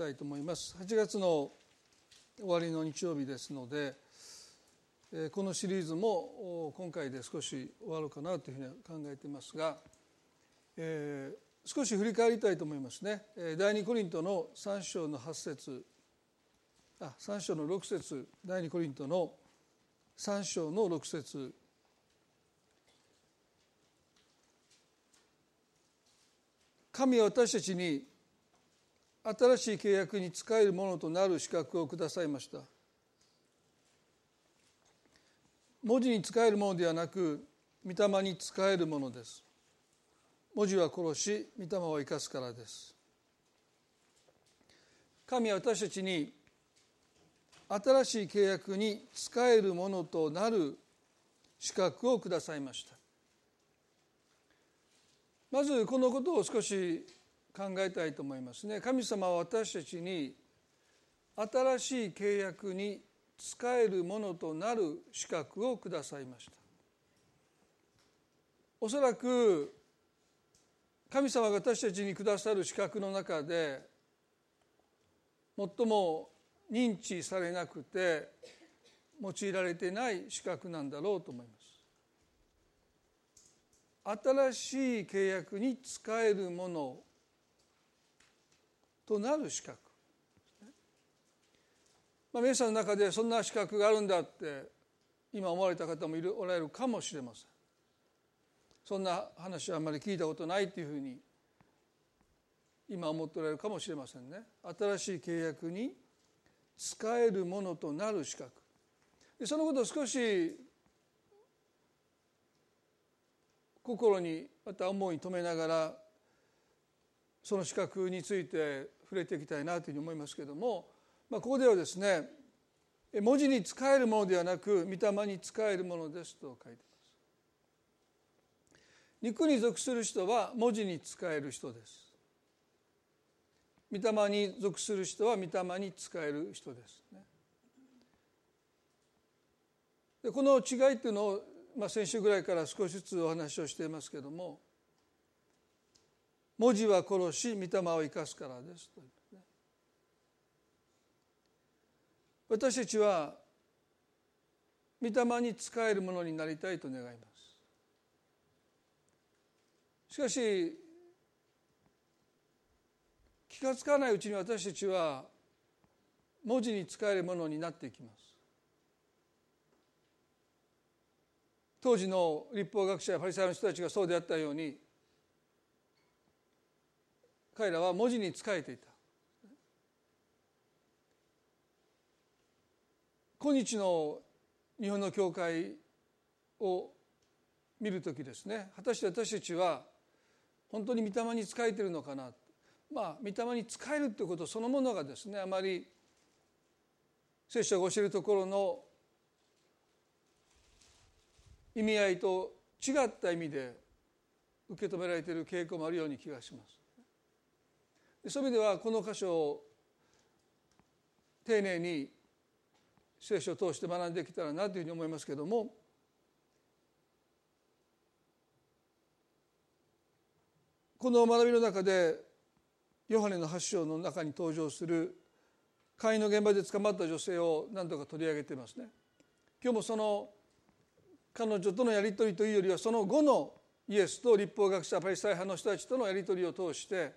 たいと思います。8月の終わりの日曜日ですのでこのシリーズも今回で少し終わるかなというふうに考えていますが、えー、少し振り返りたいと思いますね。第二コリントの3章の8節あ3章の6節第二コリントの3章の6節。神は私たちに新しい契約に仕えるものとなる資格をくださいました。文字に仕えるものではなく御霊に仕えるものです。文字は殺し御霊を生かすからです。神は私たちに新しい契約に仕えるものとなる資格をくださいました。まずこのことを少し考えたいと思いますね。神様は私たちに新しい契約に使えるものとなる資格をくださいました。おそらく神様が私たちにくださる資格の中で最も認知されなくて用いられてない資格なんだろうと思います。新しい契約に使えるものとなる資格、まあ、皆さんの中でそんな資格があるんだって今思われた方もいるおられるかもしれません。そんな話はあんまり聞いたことないというふうに今思っておられるかもしれませんね。新しい契約に使えるものとなる資格。そのことを少し心にまた思いに留めながらその資格について触れていきたいなというふうに思いますけれども、まあ、ここではですね文字に使えるものではなく御霊に使えるものですと書いています。肉に属する人は文字に使える人です。御霊に属する人は御霊に使える人です。ね。でこの違いっていうのを、まあ、先週ぐらいから少しずつお話をしていますけれども文字は殺し御霊を生かすからですと、ね、私たちは御霊に仕えるものになりたいと願います。しかし気が付かないうちに私たちは文字に使えるものになっていきます。当時の立法学者やパリサイの人たちがそうであったように彼らは文字に仕えていた今日の日本の教会を見る時ですね果たして私たちは本当に御霊に仕えてるのかなまあ御霊に仕えるということそのものがですねあまり聖書が教えるところの意味合いと違った意味で受け止められている傾向もあるように気がします。そういう意味ではこの箇所を丁寧に聖書を通して学んできたらなというふうに思いますけれどもこの学びの中でヨハネの8章の中に登場する会員の現場で捕まった女性を何とか取り上げてますね。今日もその彼女とのやり取りというよりはその後のイエスと立法学者パリサイ派の人たちとのやり取りを通して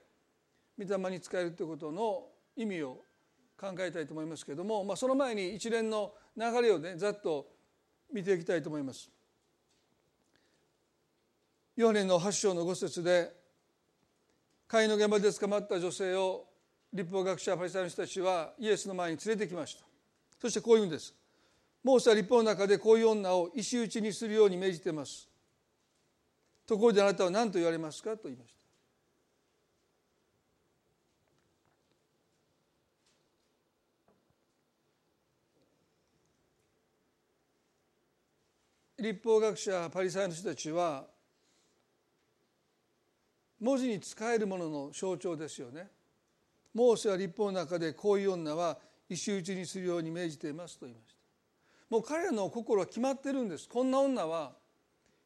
御霊に使えるということの意味を考えたいと思いますけれども、まあ、その前に一連の流れをねざっと見ていきたいと思います。4年の8章の5節で会の現場で捕まった女性を立法学者パリサイの人たちはイエスの前に連れてきました。そしてこう言うんです。モーセは立法の中でこういう女を石打ちにするように命じています。ところであなたは何と言われますか？と言いました。立法学者パリサイの人たちは文字に使えるものの象徴ですよね。モーセは立法の中でこういう女は石打ちにするように命じていますと言いました。もう彼らの心は決まってるんです。こんな女は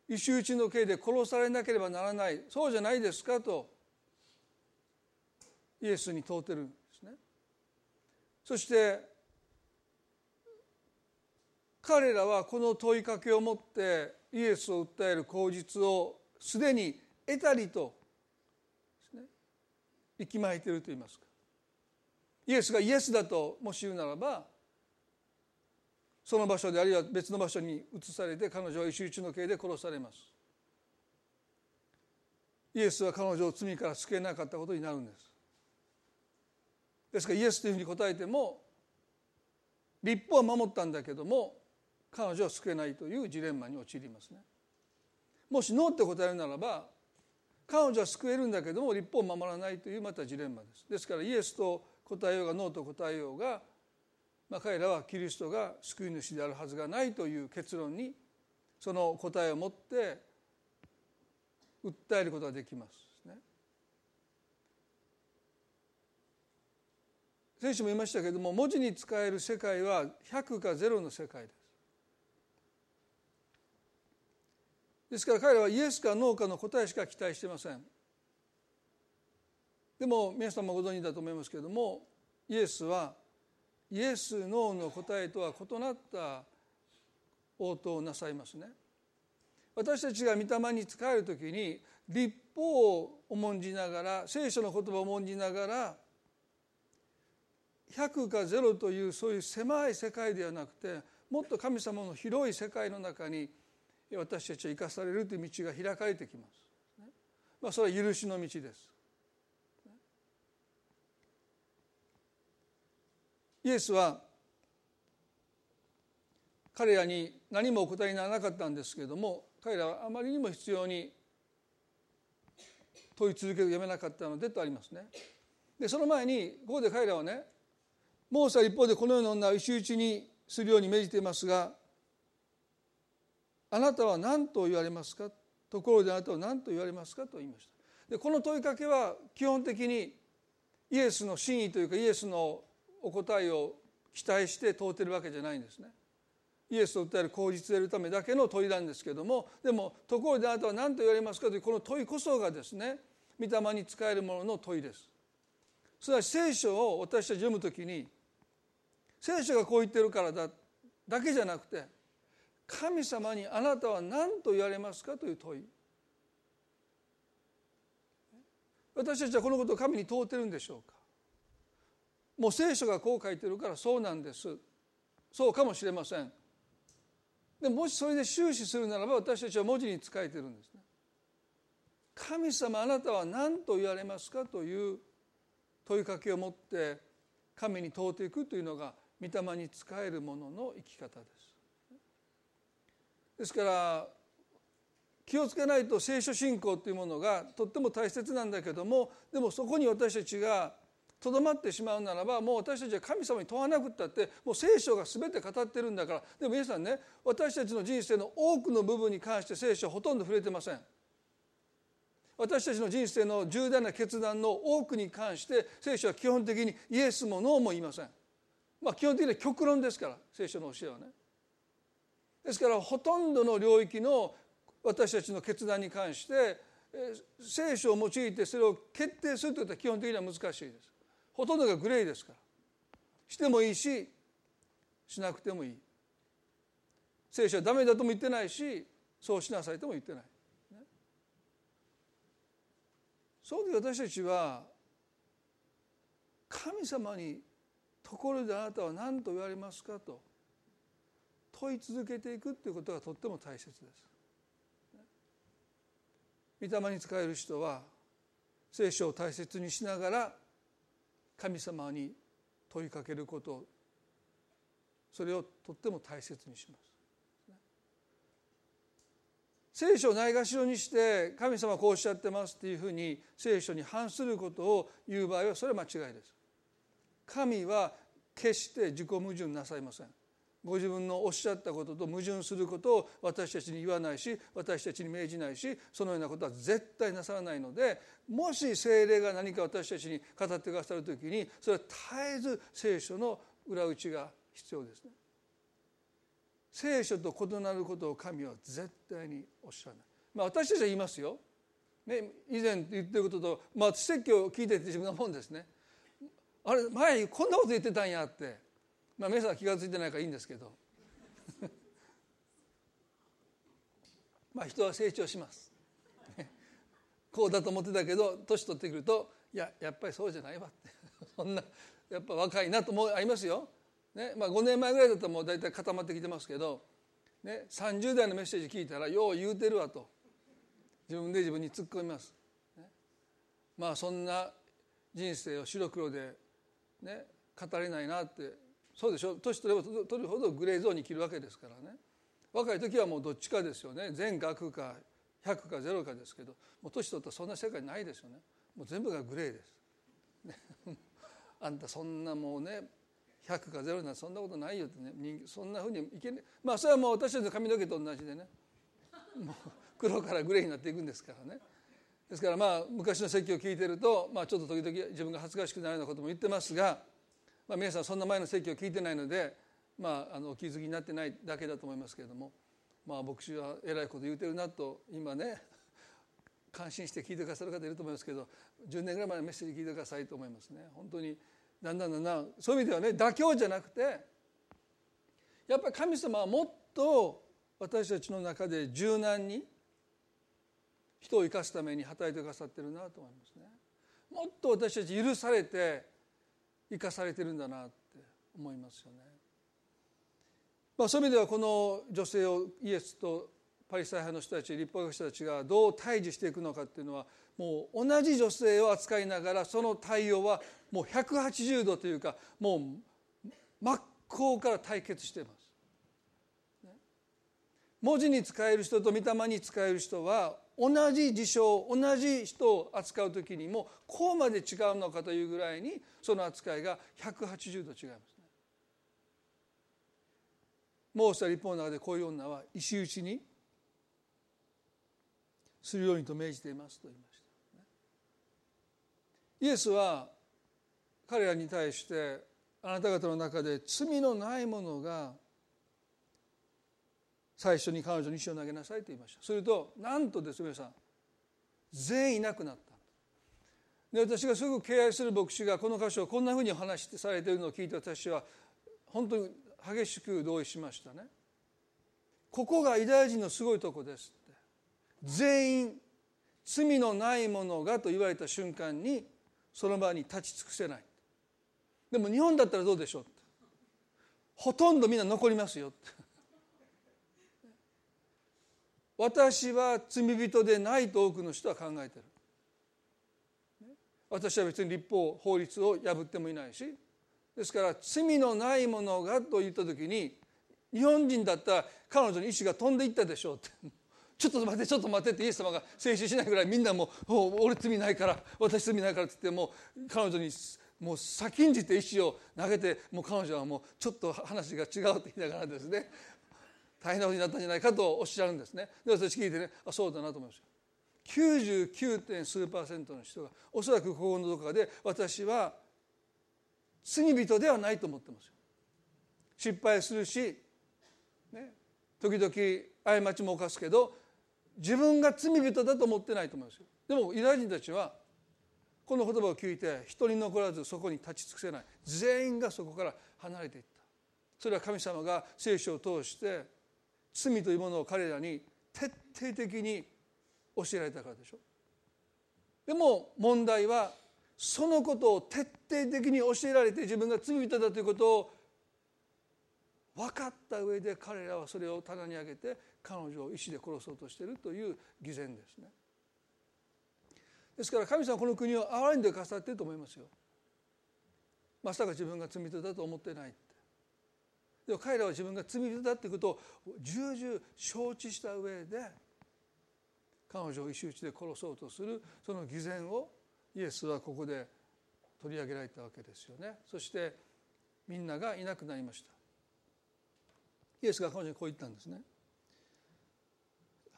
石打ちの刑で殺されなければならない。そうじゃないですかとイエスに問うてるんですね。そして彼らはこの問いかけをもってイエスを訴える口実をすでに得たりと息巻いていると言いますか。イエスがイエスだともし言うならばその場所であるいは別の場所に移されて彼女は石打ちの刑で殺されます。イエスは彼女を罪から救えなかったことになるんです。ですからイエスというふうに答えても立法は守ったんだけども彼女は救えないというジレンマに陥りますねもしノーって答えるならば彼女は救えるんだけども立法を守らないというまたジレンマですですからイエスと答えようがノーと答えようがまあ、彼らはキリストが救い主であるはずがないという結論にその答えを持って訴えることができますね。先週も言いましたけれども文字に使える世界は100か0の世界です。ですから彼らはイエスかノーかの答えしか期待してません。でも皆さんもご存知だと思いますけれどもイエスはイエス・ノーの答えとは異なった応答をなさいますね。私たちが御霊に仕える時に立法を重んじながら聖書の言葉を重んじながら100か0というそういう狭い世界ではなくてもっと神様の広い世界の中に私たちは生かされるという道が開かれてきます。まあ、それは許しの道です。イエスは彼らに何もお答えにならなかったんですけれども彼らはあまりにも必要に問い続けるやめなかったのでとありますね。でその前にここで彼らはねモーセは一方でこのような女を石打ちにするように命じていますがあなたは何と言われますか？ところであなたは何と言われますか？と言いました。でこの問いかけは基本的にイエスの真意というかイエスのお答えを期待して問うてるわけじゃないんですね。イエスを訴える口実で得るためだけの問いなんですけどもでもところであなたは何と言われますか？というこの問いこそがですね御霊に使えるものの問いです。すなわち聖書を私たち読むときに聖書がこう言ってるからだだけじゃなくて神様にあなたは何と言われますかという問い。私たちはこのことを神に問うてるんでしょうか。もう聖書がこう書いてるからそうなんです。そうかもしれません。でももしそれで終始するならば私たちは文字に仕えてるんですね。神様あなたは何と言われますかという問いかけを持って神に問うていくというのが御霊に仕える者の生き方です。ですから気をつけないと聖書信仰というものがとっても大切なんだけどもでもそこに私たちがとどまってしまうならばもう私たちは神様に問わなくったってもう聖書が全て語ってるんだから。でも皆さんね私たちの人生の多くの部分に関して聖書はほとんど触れてません。私たちの人生の重大な決断の多くに関して聖書は基本的にイエスもノーも言いません。まあ基本的には極論ですから聖書の教えはね。ですからほとんどの領域の私たちの決断に関して聖書を用いてそれを決定するということは基本的には難しいです。ほとんどがグレーですから。してもいいししなくてもいい。聖書はダメだとも言ってないしそうしなさいとも言ってない、そういう私たちは神様にところであなたは何と言われますかと問い続けていくということがとっても大切です。御霊に使える人は聖書を大切にしながら神様に問いかけることそれをとっても大切にします。聖書をないがしろにして神様こうおっしゃってますっていうふうに聖書に反することを言う場合はそれは間違いです。神は決して自己矛盾なさいません。ご自分のおっしゃったことと矛盾することを私たちに言わないし私たちに命じないしそのようなことは絶対なさらないのでもし精霊が何か私たちに語ってくださる時にそれは絶えず聖書の裏打ちが必要ですね。聖書と異なることを神は絶対におっしゃらない。まあ、私たちは言いますよ。ね、以前言ってることと、まあ、説教を聞いてて自分のもんですね。あれ前こんなこと言ってたんやってまあ皆さん気が付いてないからいいんですけど。まあ人は成長します。こうだと思ってたけど年取ってくるといややっぱりそうじゃないわって。そんなやっぱ若いなと思いますよ、ねまあ、5年前ぐらいだったらもう大体固まってきてますけど、ね、30代のメッセージ聞いたらよう言うてるわと。自分で自分に突っ込みます、ね、まあそんな人生を白黒で、ね、語れないなってそうでしょ。年取れば取るほどグレーゾーンに切るわけですからね。若い時はもうどっちかですよね。全額か100か0かですけどもう年取ったらそんな世界ないですよね。もう全部がグレーです。あんたそんなもうね100か0なんてそんなことないよってね。そんなふうにいけないまあそれはもう私たちの髪の毛と同じでね。もう黒からグレーになっていくんですからね。ですからまあ昔の説教を聞いてると、まあ、ちょっと時々自分が恥ずかしくなるようなことも言ってますが、まあ、皆さんそんな前の説教を聞いてないので、まあ、あのお気づきになってないだけだと思いますけれども、まあ、牧師はえらいこと言うてるなと今ね感心して聞いてくださる方いると思いますけど10年ぐらい前のメッセージ聞いてくださいと思いますね。本当にだんだんだんだんそういう意味ではね妥協じゃなくてやっぱり神様はもっと私たちの中で柔軟に人を生かすために働いてくださってるなと思いますね。もっと私たち許されて生かされてるんだなって思いますよね、まあ、そういう意味ではこの女性をイエスとパリサイ派の人たち立法学者たちがどう対峙していくのかっていうのはもう同じ女性を扱いながらその対応はもう180度というかもう真っ向から対決しています。文字に使える人と御霊に使える人は同じ事象同じ人を扱う時にもこうまで違うのかというぐらいにその扱いが180度違いますね。モーセは立法の中でこういう女は石打ちにするようにと命じていますと言いました。イエスは彼らに対してあなた方の中で罪のないものが最初に彼女に石を投げなさいと言いました。するとなんとです皆さん。全員いなくなった。で私がすぐ敬愛する牧師がこの箇所をこんなふうに話しされているのを聞いて私は本当に激しく同意しましたね。ここがユダヤ人のすごいとこですって。全員罪のないものがと言われた瞬間にその場に立ち尽くせない。でも日本だったらどうでしょうほとんどみんな残りますよって。私は罪人でないと多くの人は考えてる。私は別に立法法律を破ってもいないし。ですから罪のないものがと言った時に日本人だったら彼女に意志が飛んでいったでしょうって。ちょっと待ってちょっと待ってってイエス様が静止しないぐらいみんなもう俺罪ないから私罪ないからって言ってもう彼女にもう先んじて石を投げてもう彼女はもうちょっと話が違うって言いながらですね。大変なことになったんじゃないかとおっしゃるんですね。で私聞いてねあそうだなと思いました。99. 数パーセントの人がおそらくここのどこかで私は罪人ではないと思ってますよ。失敗するし、ね、時々過ちも犯すけど自分が罪人だと思ってないと思いますよ。でもユダヤ人たちはこの言葉を聞いて一人残らずそこに立ち尽くせない。全員がそこから離れていった。それは神様が聖書を通して罪というものを彼らに徹底的に教えられたからでしょ。でも問題はそのことを徹底的に教えられて自分が罪人だということを分かった上で彼らはそれを棚に上げて彼女を石で殺そうとしているという偽善ですね。ですから神様はこの国を憐れんでかさっていると思いますよ。まさか自分が罪人だと思ってないって。でも彼らは自分が罪人だっていうことを重々承知した上で彼女を石打ちで殺そうとするその偽善をイエスはここで取り上げられたわけですよね。そしてみんながいなくなりました。イエスが彼女にこう言ったんですね。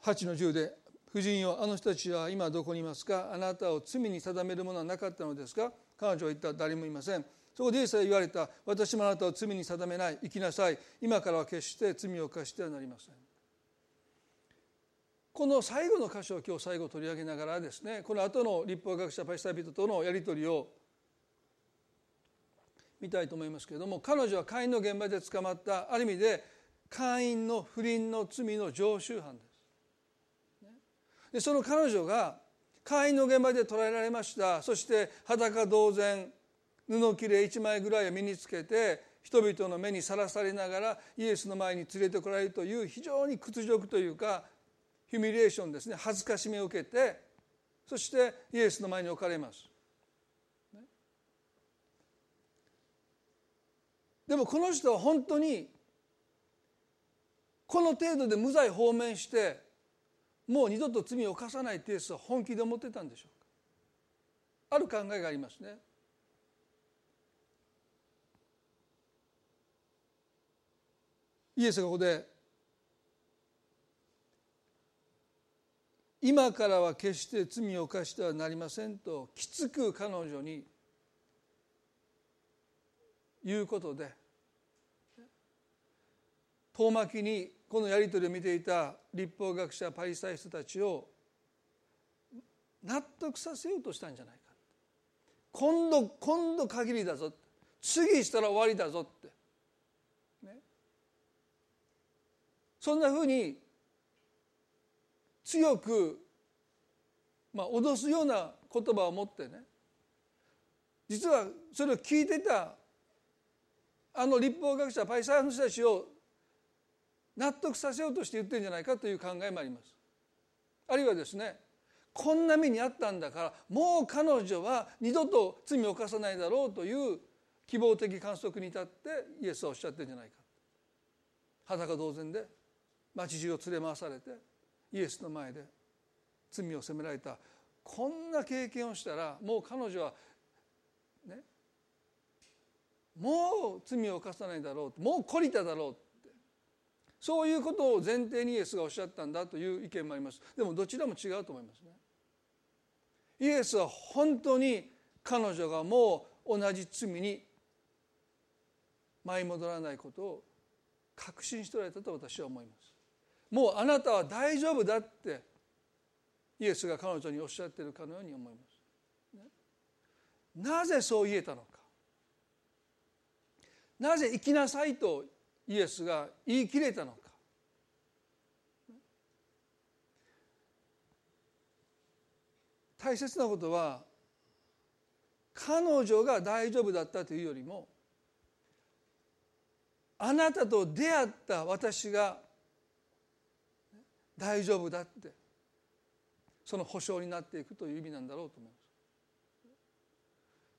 8の10で「夫人よあの人たちは今どこにいますか？あなたを罪に定めるものはなかったのですか?」彼女は言った誰もいません。そこでイエスは言われた。私もあなたを罪に定めない。生きなさい。今からは決して罪を犯してはなりません。この最後の箇所を今日最後取り上げながらですねこの後の立法学者パリサイ人とのやり取りを見たいと思いますけれども彼女は会員の現場で捕まったある意味で会員の不倫の罪の常習犯です。でその彼女が会員の現場で捕らえられました。そして裸同然布切れ1枚ぐらいを身につけて人々の目にさらされながらイエスの前に連れてこられるという非常に屈辱というかヒュミレーションですね恥ずかしめを受けてそしてイエスの前に置かれます。でもこの人は本当にこの程度で無罪放免してもう二度と罪を犯さないってイエスは本気で思ってたんでしょうかある考えがありますね。イエスがここで今からは決して罪を犯してはなりませんときつく彼女に言うことで遠巻きにこのやり取りを見ていた立法学者パリサイ人たちを納得させようとしたんじゃないか今度今度限りだぞ次したら終わりだぞって。ね。そんなふうに強く、まあ、脅すような言葉を持ってね実はそれを聞いてたあの立法学者パイサーの人たちを納得させようとして言ってるんじゃないかという考えもあります。あるいはですねこんな目にあったんだからもう彼女は二度と罪を犯さないだろうという希望的観測に至ってイエスはおっしゃってるんじゃないか裸同然で町中を連れ回されてイエスの前で罪を責められた。こんな経験をしたらもう彼女はねもう罪を犯さないだろうもう懲りただろうって。そういうことを前提にイエスがおっしゃったんだという意見もあります。でもどちらも違うと思いますね。イエスは本当に彼女がもう同じ罪に舞い戻らないことを確信しておられたと私は思います。もうあなたは大丈夫だってイエスが彼女におっしゃっているかのように思います。なぜそう言えたのか。なぜ生きなさいとイエスが言い切れたのか。大切なことは彼女が大丈夫だったというよりもあなたと出会った私が大丈夫だってその保証になっていくという意味なんだろうと思います。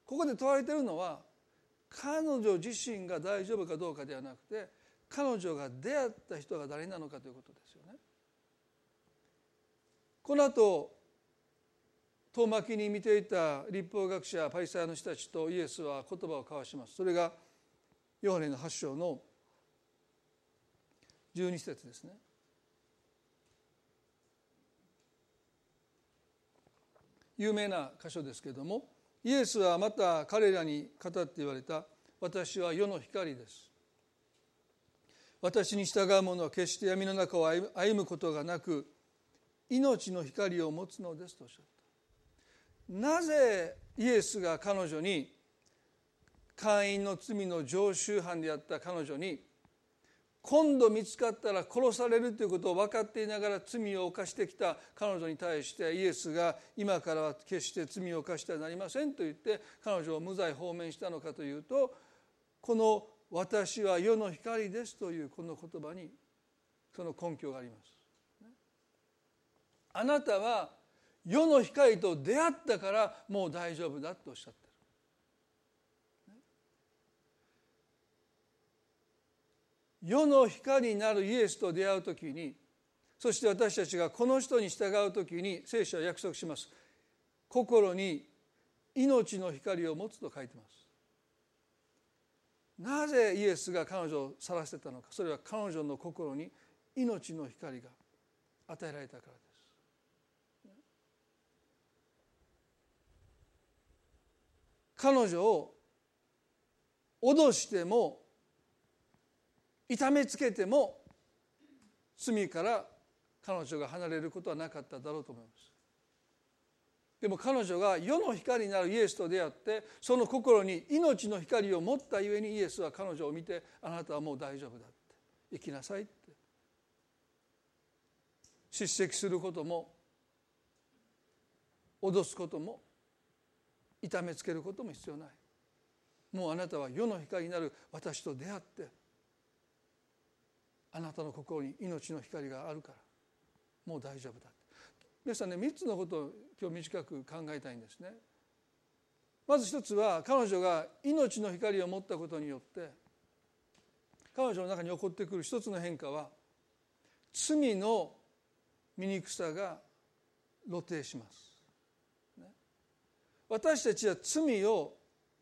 ここで問われているのは彼女自身が大丈夫かどうかではなくて彼女が出会った人が誰なのかということですよね。この後遠巻きに見ていた立法学者パリサイの人たちとイエスは言葉を交わします。それがヨハネの8章の12節ですね。有名な箇所ですけどもイエスはまた彼らに語って言われた私は世の光です。私に従う者は決して闇の中を歩むことがなく命の光を持つのですとおっしゃった。なぜイエスが彼女に会員の罪の常習犯であった彼女に今度見つかったら殺されるということを分かっていながら罪を犯してきた彼女に対してイエスが今からは決して罪を犯してはなりませんと言って彼女を無罪放免したのかというとこの「私は世の光です」というこの言葉にその根拠があります。あなたは世の光と出会ったからもう大丈夫だとおっしゃって世の光になるイエスと出会う時にそして私たちがこの人に従う時に聖書は約束します。心に命の光を持つと書いてます。なぜイエスが彼女を去らせたのか。それは彼女の心に命の光が与えられたからです。彼女を脅しても痛めつけても罪から彼女が離れることはなかっただろうと思います。でも彼女が世の光になるイエスと出会ってその心に命の光を持ったゆえにイエスは彼女を見てあなたはもう大丈夫だって。生きなさいって。叱責することも脅すことも痛めつけることも必要ない。もうあなたは世の光になる私と出会ってあなたの心に命の光があるからもう大丈夫だ皆さんね3つのことを今日短く考えたいんですね。まず一つは彼女が命の光を持ったことによって彼女の中に起こってくる一つの変化は罪の醜さが露呈します。私たちは罪を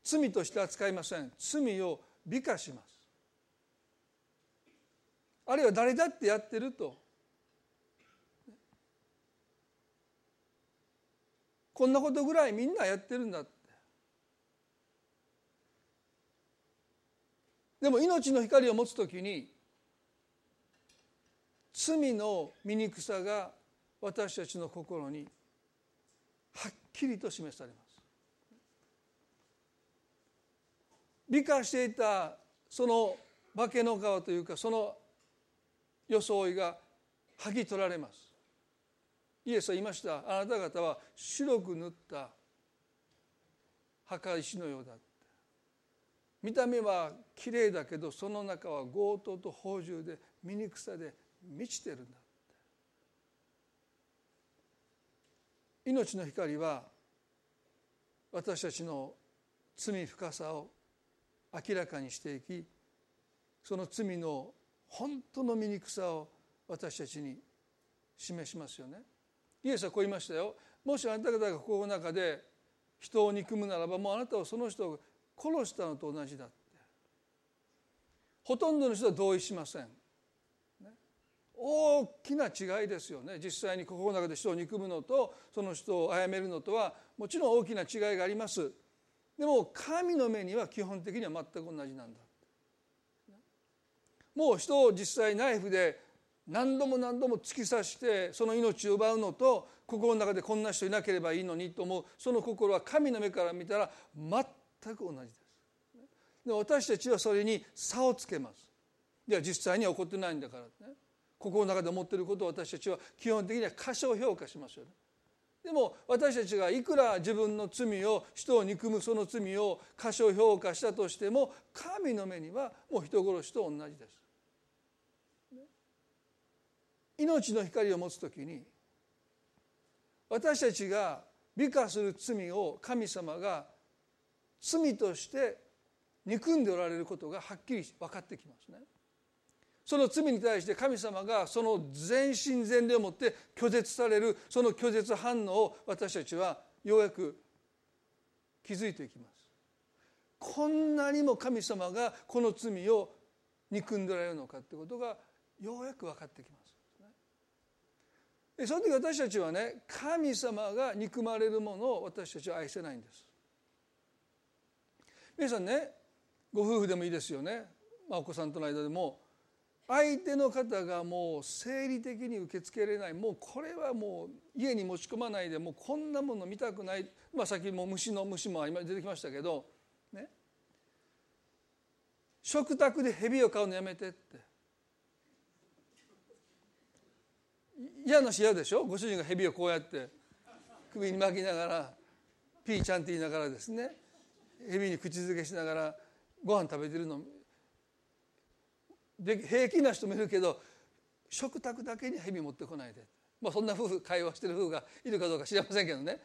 罪として扱いません罪を美化しますあるいは誰だってやってると。こんなことぐらいみんなやってるんだって。でも命の光を持つ時に罪の醜さが私たちの心にはっきりと示されます。美化していたその化けの皮というかその装いが剥ぎ取られます。イエスは言いました。あなた方は白く塗った墓石のようだ見た目はきれいだけどその中は強盗と宝珠で醜さで満ちてるんだ命の光は私たちの罪深さを明らかにしていきその罪の本当の醜さを私たちに示しますよね。イエスはこう言いましたよ。もしあなた方が心の中で人を憎むならばもうあなたはその人を殺したのと同じだってほとんどの人は同意しません。大きな違いですよね実際に心の中で人を憎むのとその人を殺めるのとはもちろん大きな違いがありますでも神の目には基本的には全く同じなんだもう人を実際ナイフで何度も何度も突き刺してその命を奪うのと心の中でこんな人いなければいいのにと思うその心は神の目から見たら全く同じです。で私たちはそれに差をつけます。では実際には起こってないんだからね心の中で思っていることを私たちは基本的には過小評価しますよね。でも私たちがいくら自分の罪を人を憎むその罪を過小評価したとしても神の目にはもう人殺しと同じです。命の光を持つ時に私たちが美化する罪を神様が罪として憎んでおられることがはっきり分かってきますね。その罪に対して神様がその全身全霊をもって拒絶されるその拒絶反応を私たちはようやく気づいていきます。こんなにも神様がこの罪を憎んでおられるのかってことがようやく分かってきます。その時私たちはね神様が憎まれるものを私たちは愛せないんです。皆さんねご夫婦でもいいですよね、まあ、お子さんとの間でも。相手の方がもう生理的に受け付けられない。もうこれはもう家に持ち込まないでもうこんなもの見たくない、まあ、さっきも虫の虫も今出てきましたけど、ね、食卓で蛇を飼うのやめてって。嫌なし嫌でしょ？ご主人が蛇をこうやって首に巻きながらピーちゃんって言いながらですね。蛇に口づけしながらご飯食べてるの。で平気な人もいるけど食卓だけに蛇持ってこないで、まあ、そんな夫婦会話してる夫婦がいるかどうか知りませんけどね。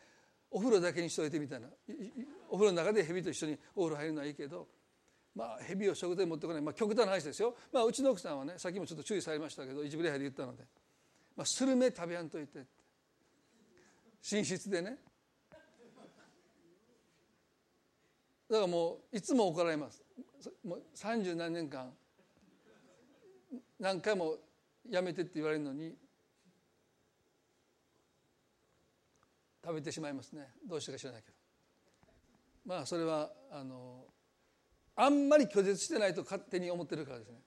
お風呂だけにしといてみたいな。お風呂の中で蛇と一緒にお風呂入るのはいいけど。まあ蛇を食卓に持ってこない、まあ、極端な話ですよ、まあ、うちの奥さんはねさっきもちょっと注意されましたけど一部礼拝で言ったので、まあ、スルメ食べやんといて。寝室でね。だからもういつも怒られます。もう三十何年間。何回もやめてって言われるのに。食べてしまいますね。どうしてか知らないけど。まあそれはあのあんまり拒絶してないと勝手に思ってるからですね。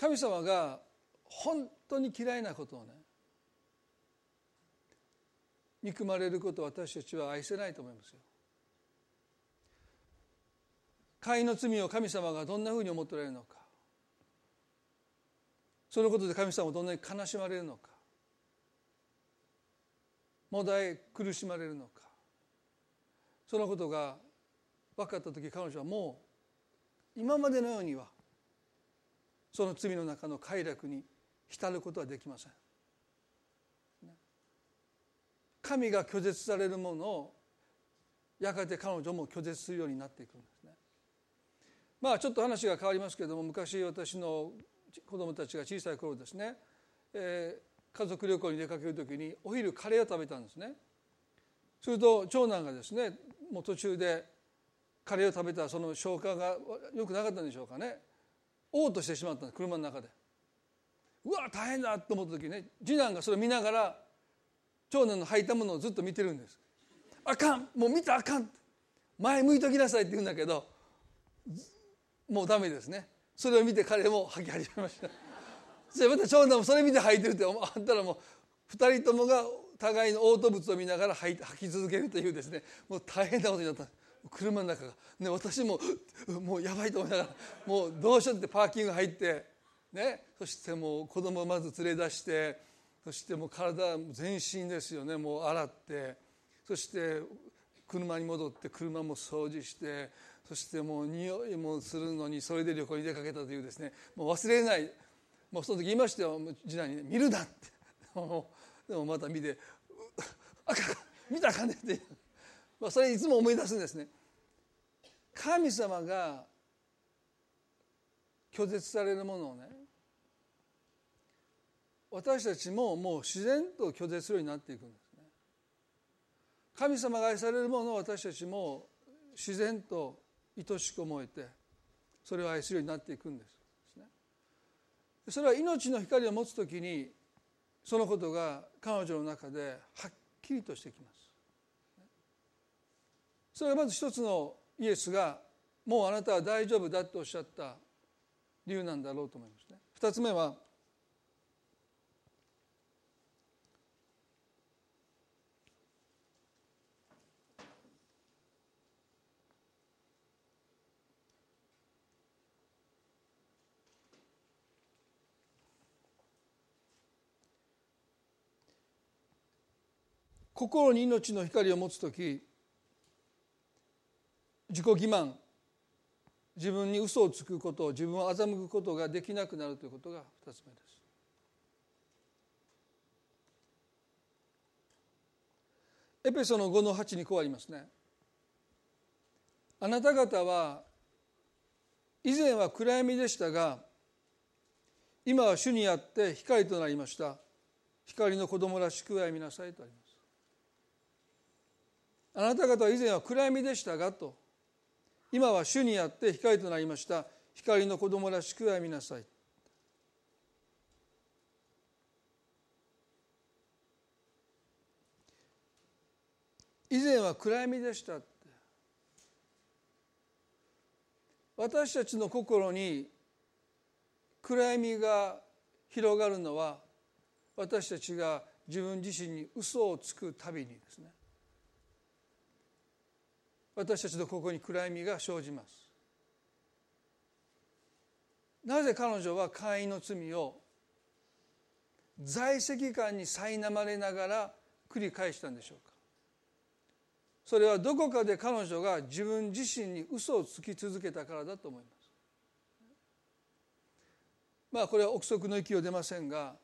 神様が本当に嫌いなことをね憎まれることを私たちは愛せないと思いますよ。会の罪を神様がどんなふうに思っておられるのか。そのことで神様はどんなに悲しまれるのか。もだえ苦しまれるのか。そのことが分かった時彼女はもう今までのようにはその罪の中の快楽に浸ることはできません。神が拒絶されるものをやがて彼女も拒絶するようになっていくんですね。まあちょっと話が変わりますけれども昔私の子供たちが小さい頃ですね、えー、家族旅行に出かける時にお昼カレーを食べたんですね。すると長男がですねもう途中でカレーを食べたその消化がよくなかったんでしょうかね嘔吐してしまったんです車の中で。うわ大変だと思った時ね次男がそれを見ながら長男の履いたものをずっと見てるんです。あかんもう見たあかん。前向いときなさいって言うんだけどもうダメですね。それを見て彼も履き始めました。それまた長男もそれ見て履いてるってあったらもう2人ともが互いの嘔吐物を見ながら履き続けるというですねもう大変なことになった。車の中が、ね、私ももうやばいと思いながらもうどうしようってパーキング入って、ね、そしてもう子供をまず連れ出してそしてもう体全身ですよねもう洗ってそして車に戻って車も掃除してそしてもう匂いもするのにそれで旅行に出かけたというですねもう忘れない。もうその時言いましたよ次男に、ね「見るな」って。でもまた見て「あか見たかね」って。まあそれいつも思い出すんですね。神様が拒絶されるものをね私たちももう自然と拒絶するようになっていくんですね。神様が愛されるものを私たちも自然と愛しく思えてそれを愛するようになっていくんです。それは命の光を持つ時にそのことが彼女の中ではっきりとしてきます。それはまず一つのイエスがもうあなたは大丈夫だとおっしゃった理由なんだろうと思いますね。二つ目は心に命の光を持つ時自己欺瞞自分に嘘をつくこと自分を欺くことができなくなるということが2つ目です。エペソの5の8にこうありますね。あなた方は以前は暗闇でしたが今は主にあって光となりました光の子供らしく歩みなさいとありますあなた方は以前は暗闇でしたがと今は主にあって光となりました。光の子供らしく歩みなさい。以前は暗闇でした私たちの心に暗闇が広がるのは私たちが自分自身に嘘をつくたびにですね。私たちのここに暗闇が生じます。なぜ彼女は会員の罪を在籍感に苛まれながら繰り返したんでしょうか。それはどこかで彼女が自分自身に嘘をつき続けたからだと思います。まあこれは憶測の域を出ませんが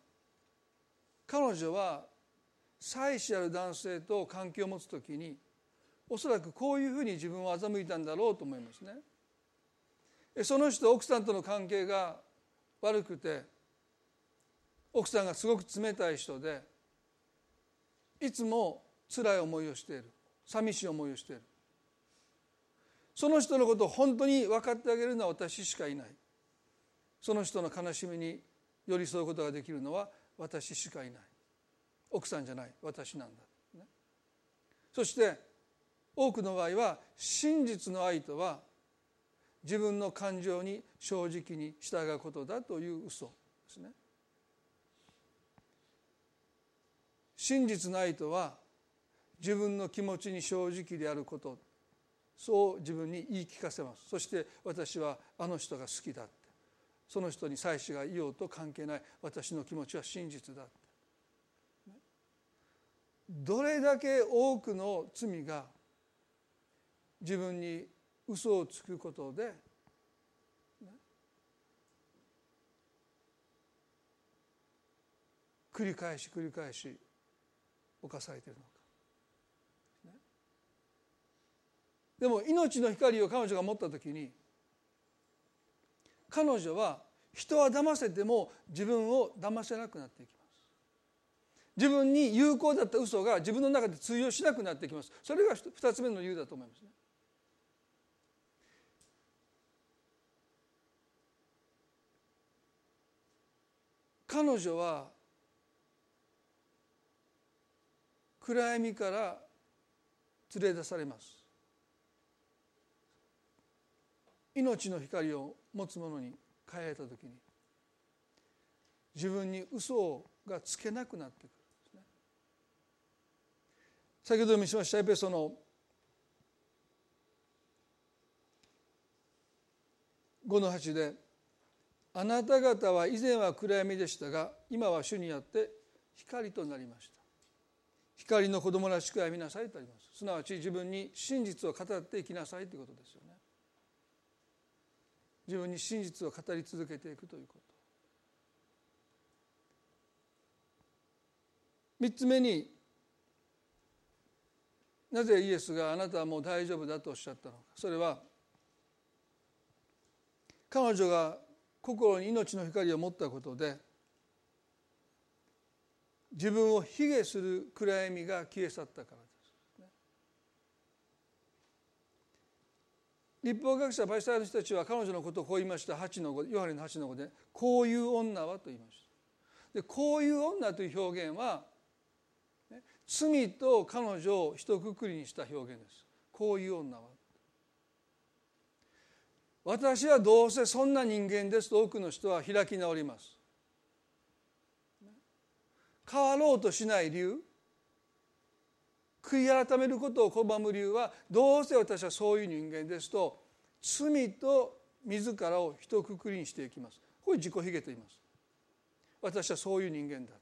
彼女は妻子ある男性と関係を持つときにおそらくこういうふうに自分を欺いたんだろうと思いますね。その人奥さんとの関係が悪くて奥さんがすごく冷たい人でいつも辛い思いをしている。寂しい思いをしている。その人のことを本当に分かってあげるのは私しかいない。その人の悲しみに寄り添うことができるのは私しかいない。奥さんじゃない。私なんだ、ね、そして多くの場合は真実の愛とは自分の感情に正直に従うことだという嘘ですね。真実の愛とは自分の気持ちに正直であることそう自分に言い聞かせます。そして私はあの人が好きだって。その人に妻子がいようと関係ない。私の気持ちは真実だって。どれだけ多くの罪が自分に嘘をつくことで繰り返し繰り返し犯されているのか。でも命の光を彼女が持った時に彼女は人は騙せても自分を騙せなくなっていきます。自分に有効だった嘘が自分の中で通用しなくなってきます。それが2つ目の理由だと思いますね。彼女は暗闇から連れ出されます。命の光を持つ者に変えられた時に自分に嘘がつけなくなってくる先ほど見しましたエペソの5の8で「あなた方は以前は暗闇でしたが今は主にあって光となりました」光の子供らしく歩みなさいとあります。すなわち自分に真実を語っていきなさいということですよね。自分に真実を語り続けていくということ。3つ目になぜイエスがあなたはもう大丈夫だとおっしゃったのか。それは彼女が心に命の光を持ったことで自分を卑下する暗闇が消え去ったからです。立法学者パイサイの人たちは彼女のことをこう言いました。8の5ヨハネの8の5で「こういう女は」と言いました。でこういう女という表現は、ね、罪と彼女を一括りにした表現です。こういう女は。私はどうせそんな人間です。と多くの人は開き直ります。変わろうとしない理由。悔い改めることを拒む理由はどうせ私はそういう人間です。と罪と自らを一括りにしていきます。これ自己卑下と言います。私はそういう人間だ。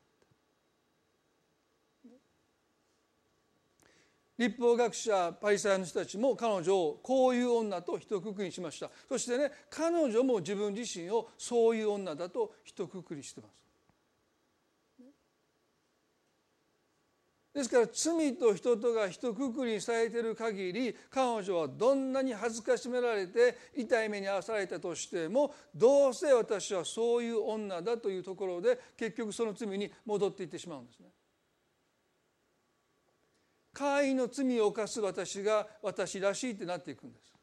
立法学者パリサイの人たちも彼女をこういう女と一括りにしましたそしてね彼女も自分自身をそういう女だと一括りしてますですから罪と人とが一括りにされている限り彼女はどんなに恥ずかしめられて痛い目に遭わされたとしてもどうせ私はそういう女だというところで結局その罪に戻っていってしまうんですね。会員の罪を犯す私が私らしいってなっていくんです。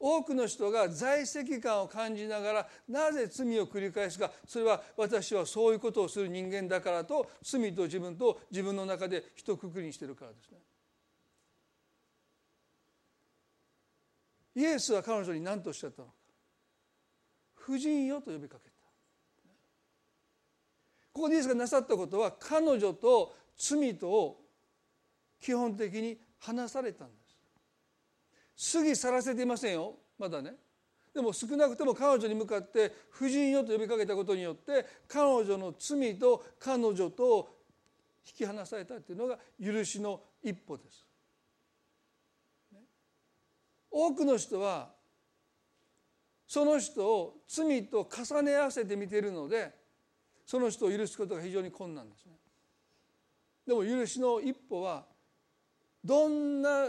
多くの人が在籍感を感じながらなぜ罪を繰り返すかそれは私はそういうことをする人間だからと罪と自分と自分の中で一括りにしてるからですね。イエスは彼女に何とおっしゃったのか夫人よと呼びかけたここでイエスがなさったことは彼女と罪とを基本的に話されたんです過ぎ去らせていませんよまだねでも少なくとも彼女に向かって夫人よと呼びかけたことによって彼女の罪と彼女と引き離されたっていうのが許しの一歩です。多くの人はその人を罪と重ね合わせて見ているのでその人を許すことが非常に困難ですね。でも許しの一歩はどんな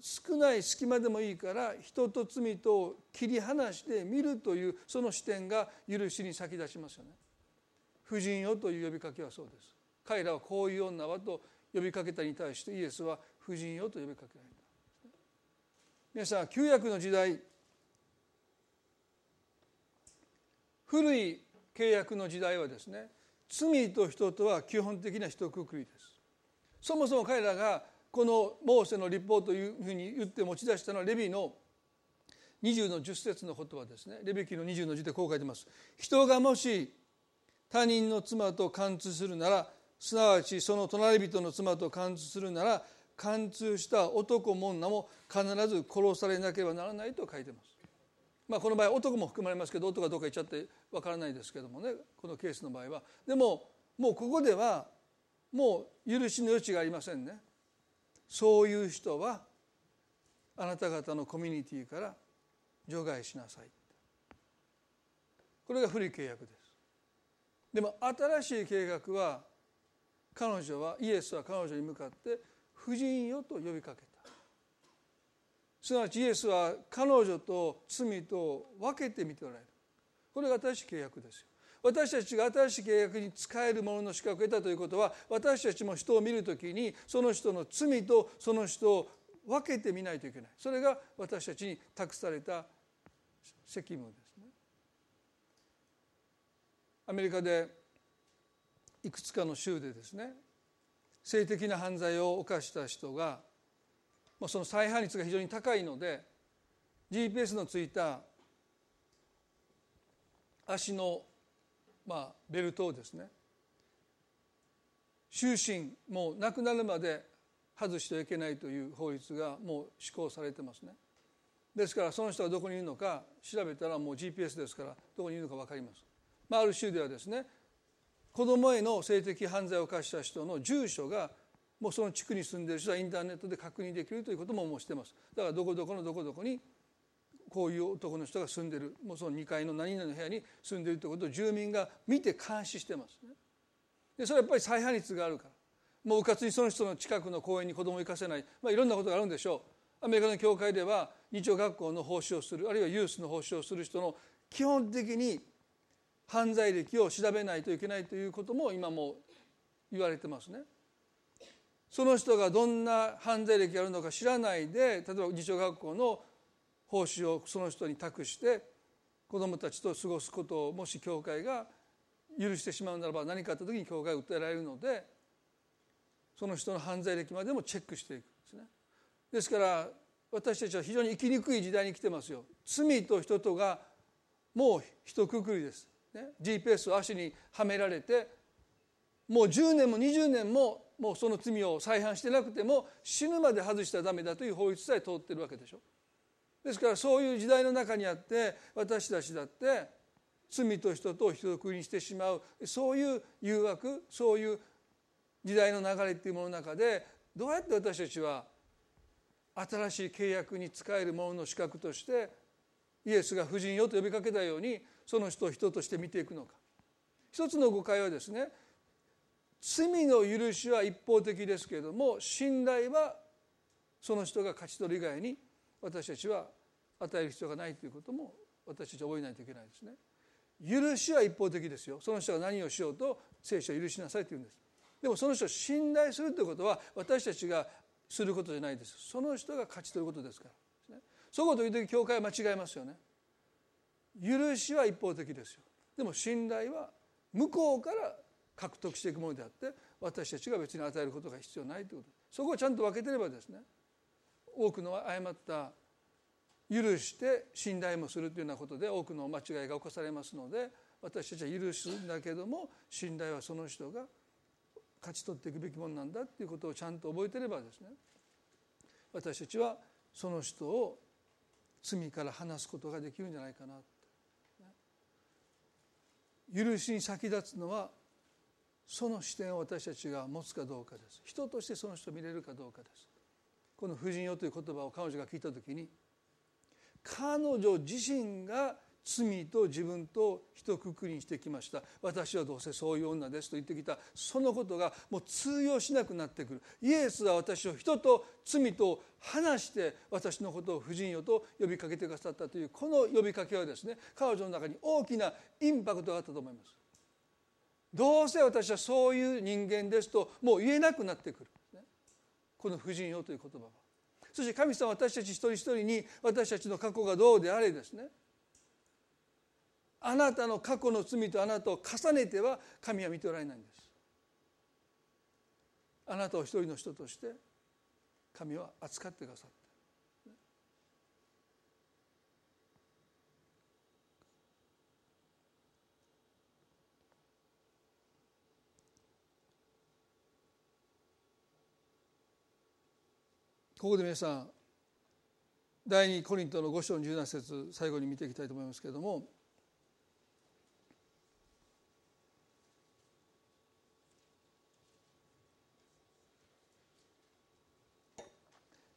少ない隙間でもいいから人と罪とを切り離して見るというその視点が許しに先立ちますよね。婦人よという呼びかけはそうです。彼らはこういう女はと呼びかけたに対してイエスは婦人よと呼びかけられた。皆さん旧約の時代古い契約の時代はですね罪と人とは基本的な一括りです。そもそも彼らがこのモーセの立法というふうに言って持ち出したのはレビの20の10節の言葉ですね。レビ記の20の10でこう書いてます。人がもし他人の妻と貫通するならすなわちその隣人の妻と貫通するなら貫通した男も女も必ず殺されなければならないと書いてます。まあ、この場合男も含まれますけど男がどっか行っちゃってわからないですけどもね。このケースの場合は。でももうここではもう許しの余地がありませんね。そういう人はあなた方のコミュニティから除外しなさい。これが古い契約です。でも新しい計画は彼女はイエスは彼女に向かって婦人よと呼びかけた。すなわちイエスは彼女と罪と分けてみておられる。これが新しい契約ですよ。私たちが新しい契約に使えるものの資格を得たということは私たちも人を見るときにその人の罪とその人を分けてみないといけない。それが私たちに託された責務ですね。アメリカでいくつかの州でですね性的な犯罪を犯した人がその再犯率が非常に高いので GPS のついた足の、まあ、ベルトをですね終身もう亡くなるまで外してはいけないという法律がもう施行されてますね。ですからその人がどこにいるのか調べたらもう GPS ですからどこにいるのか分かります、まあ、ある州ではですね子供への性的犯罪を犯した人の住所がもうその地区に住んでる人はインターネットで確認できるということももうしてます。だからどこどこのどこどこにこういう男の人が住んでるもうその2階の何々の部屋に住んでるということを住民が見て監視してますね。でそれはやっぱり再犯率があるから。もううかつにその人の近くの公園に子供を行かせない、まあ、いろんなことがあるんでしょう。アメリカの教会では日曜学校の奉仕をするあるいはユースの奉仕をする人の基本的に犯罪歴を調べないといけないということも今も言われてますね。その人がどんな犯罪歴があるのか知らないで例えば日曜学校の奉仕をその人に託して子どもたちと過ごすことをもし教会が許してしまうならば何かあった時に教会が訴えられるのでその人の犯罪歴までもチェックしていくんですね。ですから私たちは非常に生きにくい時代に来てますよ。罪と人とがもう一括りです。ね、GPS を足にはめられてもう10年も20年ももうその罪を再犯してなくても死ぬまで外したらダメだという法律さえ通ってるわけでしょ。ですからそういう時代の中にあって私たちだって罪と人と人を国にしてしまうそういう誘惑そういう時代の流れっていうものの中でどうやって私たちは新しい契約に使えるものの資格としてイエスが婦人よと呼びかけたようにその人を人として見ていくのか。一つの誤解はですね罪の許しは一方的ですけれども信頼はその人が勝ち取る以外に私たちは与える必要がないということも私たちは覚えないといけないですね。許しは一方的ですよ。その人が何をしようと聖書は許しなさいと言うんです。でもその人を信頼するということは私たちがすることじゃないです。その人が勝ち取ることですから。そういうことを言う時教会は間違えますよね。許しは一方的ですよ。でも信頼は向こうから獲得していくものであって私たちが別に与えることが必要ないということ。そこをちゃんと分けてればですね多くの誤った許して信頼もするというようなことで多くの間違いが起こされますので私たちは許すんだけども信頼はその人が勝ち取っていくべきものなんだということをちゃんと覚えてればですね私たちはその人を罪から離すことができるんじゃないかな許しに先立つのはその視点を私たちが持つかどうかです。人としてその人を見れるかどうかです。この「婦人よ」という言葉を彼女が聞いた時に彼女自身が罪と自分と一括りにしてきました私はどうせそういう女ですと言ってきた。そのことがもう通用しなくなってくるイエスは私を人と罪と話して私のことを婦人よと呼びかけてくださったというこの呼びかけはですね彼女の中に大きなインパクトがあったと思いますどうせ私はそういう人間ですともう言えなくなってくる、この婦人よという言葉は。そして神様私たち一人一人に私たちの過去がどうであれですね。あなたの過去の罪とあなたを重ねては神は見ておられないんです。あなたを一人の人として神は扱ってくださった。ここで皆さん第2コリントの5章の17節最後に見ていきたいと思いますけれども。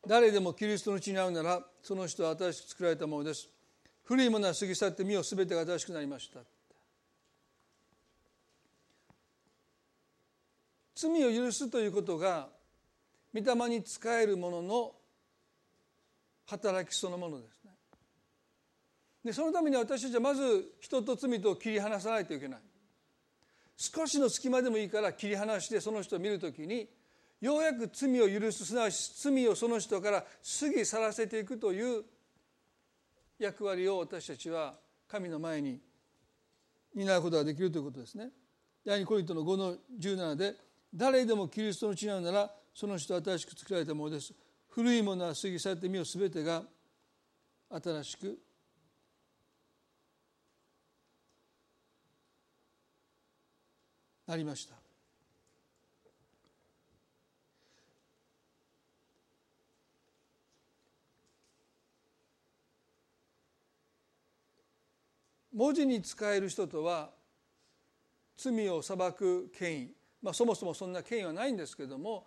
誰でもキリストの血に合うならその人は新しく作られたものです。古いものは過ぎ去って身を全てが新しくなりました。罪を許すということが御霊に仕えるものの働きそのものですねでそのために私たちはまず人と罪と切り離さないといけない少しの隙間でもいいから切り離してその人を見るときにようやく罪を許すすなわち罪をその人から過ぎ去らせていくという役割を私たちは神の前に担うことができるということですね。第2コリントの5の17で誰でもキリストの血なのならその人新しく作られたものです。古いものは過ぎ去って身を全てが新しくなりました。文字に使える人とは罪を裁く権威、まあ、そもそもそんな権威はないんですけれども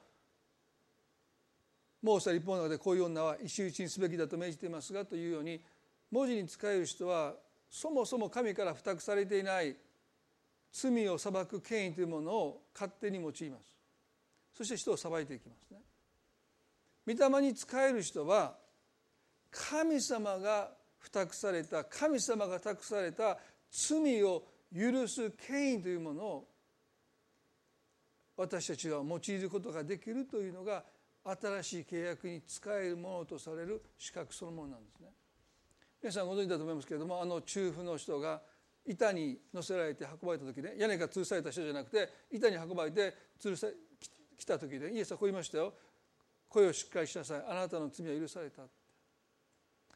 モーセ立法の中でこういう女は石打ちにすべきだと命じていますがというように文字に使える人はそもそも神から付託されていない罪を裁く権威というものを勝手に用います。そして人を裁いていきます。ね御霊に使える人は神様が付託された神様が託された罪を許す権威というものを私たちは用いることができるというのが新しい契約に使えるものとされる資格そのものなんですね。皆さんご存知だと思いますけれどもあの中府の人が板に乗せられて運ばれた時ね屋根が吊るされた人じゃなくて板に運ばれて吊るさ来た時でイエスはこう言いましたよ「声をしっかりしなさい。あなたの罪は許された」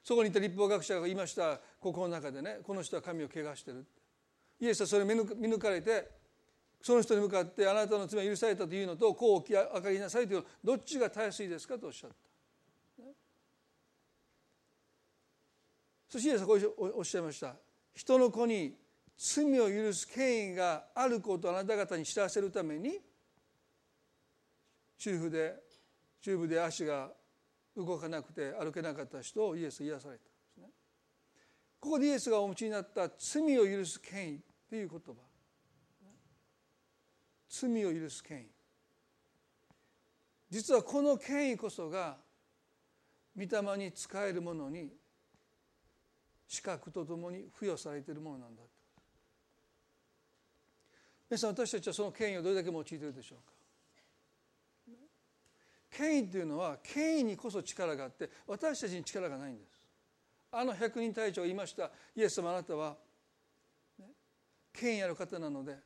そこにいた立法学者が言いました。心の中でねこの人は神を汚してるイエスはそれを見抜かれてその人に向かってあなたの罪は許されたというのとこう明かりなさいというどっちがたやすいですかとおっしゃった、そしてイエスはこうおっしゃいました。人の子に罪を許す権威があることをあなた方に知らせるために中部で中部で足が動かなくて歩けなかった人をイエス癒されたんですね。ここでイエスがお持ちになった罪を許す権威という言葉。罪を許す権威。実はこの権威こそが御霊に仕える者に資格とともに付与されているものなんだ皆さん私たちはその権威をどれだけ用いているでしょうか。権威っていうのは権威にこそ力があって私たちに力がないんです。あの百人隊長が言いました。イエス様あなたは、権威ある方なので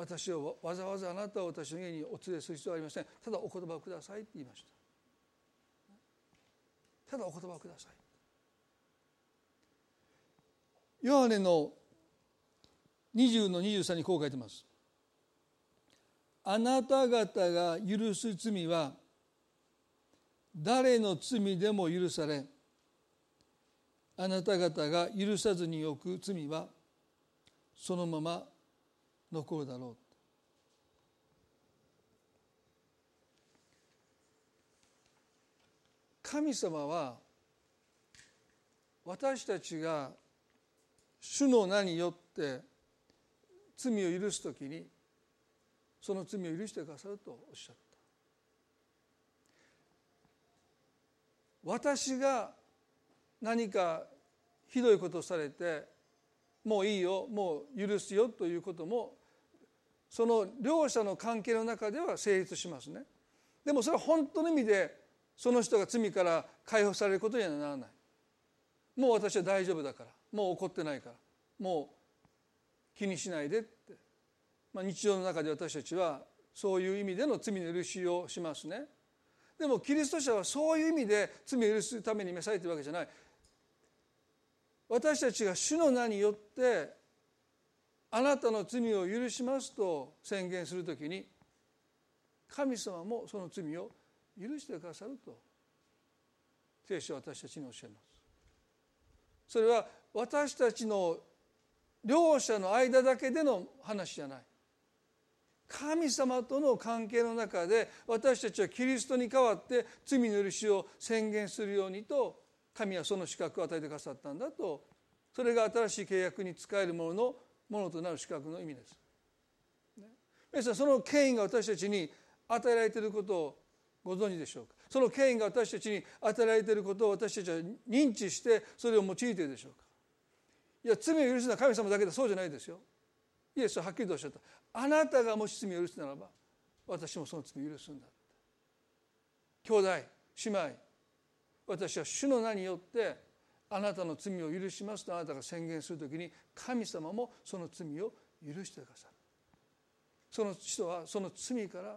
私をわざわざあなたを私の家にお連れする必要はありません。ただお言葉をくださいって言いました。ただお言葉をください。ヨハネの20の23にこう書いてます。あなた方が許す罪は誰の罪でも許されあなた方が許さずにおく罪はそのまま残るだろう。神様は私たちが主の名によって罪を許す時にその罪を許してくださるとおっしゃった。私が何かひどいことをされてもういいよもう許すよということもその両者の関係の中では成立しますね。でもそれは本当の意味でその人が罪から解放されることにはならない。もう私は大丈夫だから。もう怒ってないから。もう気にしないでって、まあ、日常の中で私たちはそういう意味での罪の許しをしますね。でもキリスト者はそういう意味で罪を許すために召されているわけじゃない。私たちが主の名によってあなたの罪を許しますと宣言するときに神様もその罪を許してくださると聖書は私たちに教えます。それは私たちの両者の間だけでの話じゃない。神様との関係の中で私たちはキリストに代わって罪の許しを宣言するようにと神はその資格を与えてくださったんだと。それが新しい契約に使えるもののものとなる資格の意味です。皆さんその権威が私たちに与えられていることをご存知でしょうか？その権威が私たちに与えられていることを私たちは認知してそれを用いているでしょうか？いや罪を許すのは神様だけだ。そうじゃないですよ。イエスははっきりとおっしゃった。あなたがもし罪を許すならば私もその罪を許すんだ。兄弟姉妹私は主の名によってあなたの罪を許しますとあなたが宣言するときに神様もその罪を許してくださる。その人はその罪から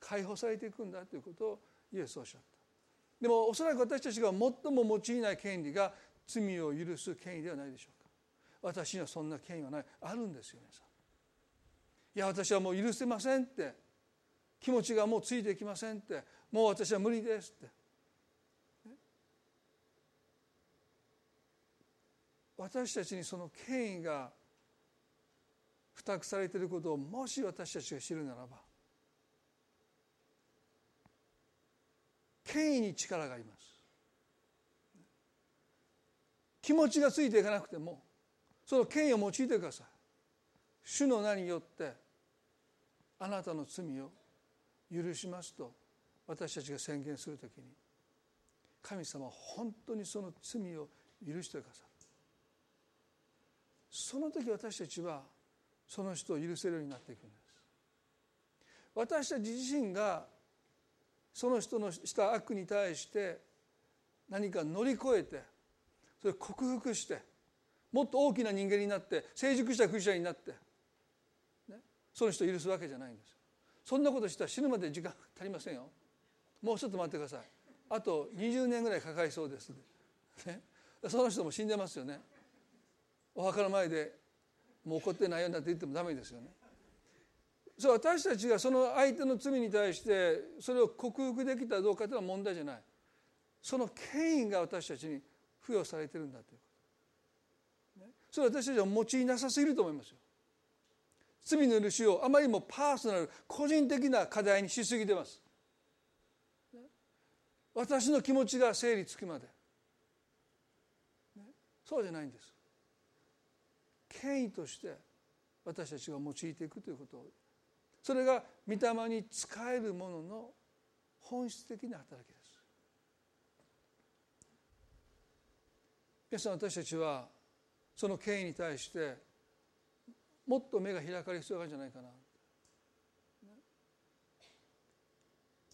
解放されていくんだということをイエスはおっしゃった。でもおそらく私たちが最も用いない権利が罪を許す権威ではないでしょうか。私にはそんな権威はない。あるんですよ皆さん。いや私はもう許せませんって。気持ちがもうついていきませんって。もう私は無理ですって。私たちにその権威が付託されていることをもし私たちが知るならば権威に力があります。気持ちがついていかなくてもその権威を用いてください。主の名によってあなたの罪を許しますと私たちが宣言するときに神様は本当にその罪を許してくださるその時私たちはその人を許せるようになっていくんです。私たち自身がその人のした悪に対して何か乗り越えてそれを克服してもっと大きな人間になって成熟したクリスチャンになって、ね、その人を許すわけじゃないんです。そんなことしたら死ぬまで時間足りませんよ。もうちょっと待ってください。あと20年ぐらいかかりそうです、ね、その人も死んでますよね。お墓の前でもう怒ってないようになって言ってもダメですよね。そう私たちがその相手の罪に対してそれを克服できたどうかというのは問題じゃない。その権威が私たちに付与されてるんだということ。それは私たちは用いなさすぎると思いますよ。罪の許しをあまりにもパーソナル個人的な課題にしすぎてます。私の気持ちが整理つくまで。そうじゃないんです。権威として私たちが用いていくということそれが御霊に使えるものの本質的な働きです。皆さん私たちはその権威に対してもっと目が開かれる必要があるんじゃないかな。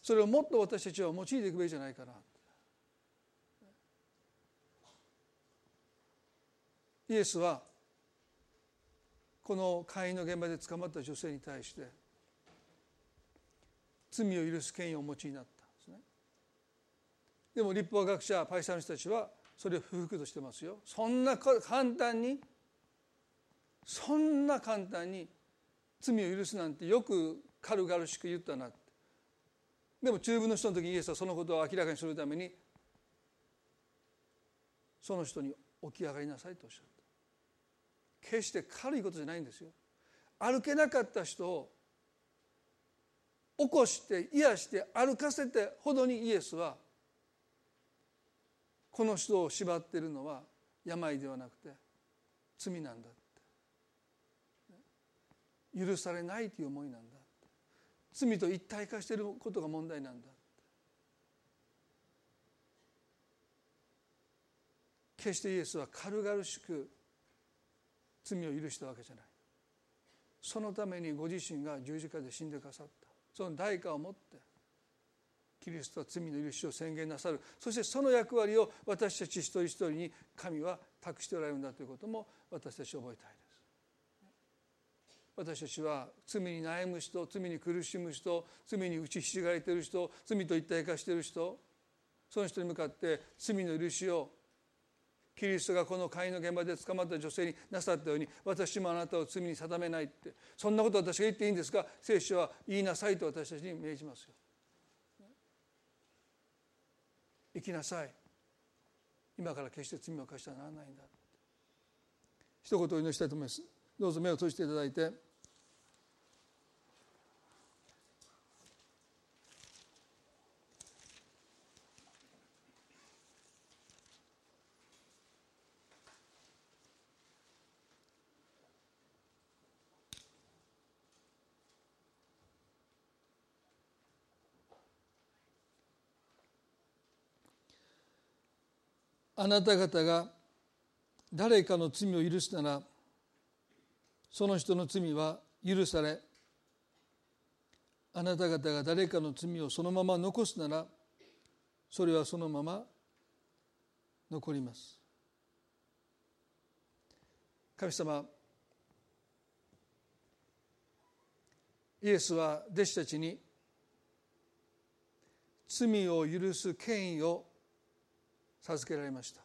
それをもっと私たちは用いていくべきじゃないかな。イエスはこの会員の現場で捕まった女性に対して罪を許す権威をお持ちになったんですね。でも立法学者パイサーの人たちはそれを不服としてますよ。そんな簡単にそんな簡単に罪を許すなんてよく軽々しく言ったなって。でも中部の人の時にイエスはそのことを明らかにするためにその人に起き上がりなさいとおっしゃった。決して軽いことじゃないんですよ。歩けなかった人を起こして癒して歩かせてほどにイエスはこの人を縛っているのは病ではなくて罪なんだって。許されないという思いなんだ罪と一体化していることが問題なんだ決してイエスは軽々しく罪を許したわけじゃない。そのためにご自身が十字架で死んでくださった。その代価を持ってキリストは罪の許しを宣言なさる。そしてその役割を私たち一人一人に神は託しておられるんだということも私たち覚えたいです。私たちは罪に悩む人罪に苦しむ人罪に打ちひしがれている人罪と一体化している人その人に向かって罪の許しをキリストがこの会員の現場で捕まった女性になさったように私もあなたを罪に定めないって。そんなこと私が言っていいんですか？聖書は言いなさいと私たちに命じますよ。生きなさい。今から決して罪を犯してはならないんだ一言お祈りしたいと思います。どうぞ目を閉じていただいて。あなた方が誰かの罪を許すならその人の罪は許されあなた方が誰かの罪をそのまま残すならそれはそのまま残ります。神様イエスは弟子たちに罪を許す権威を授けられました。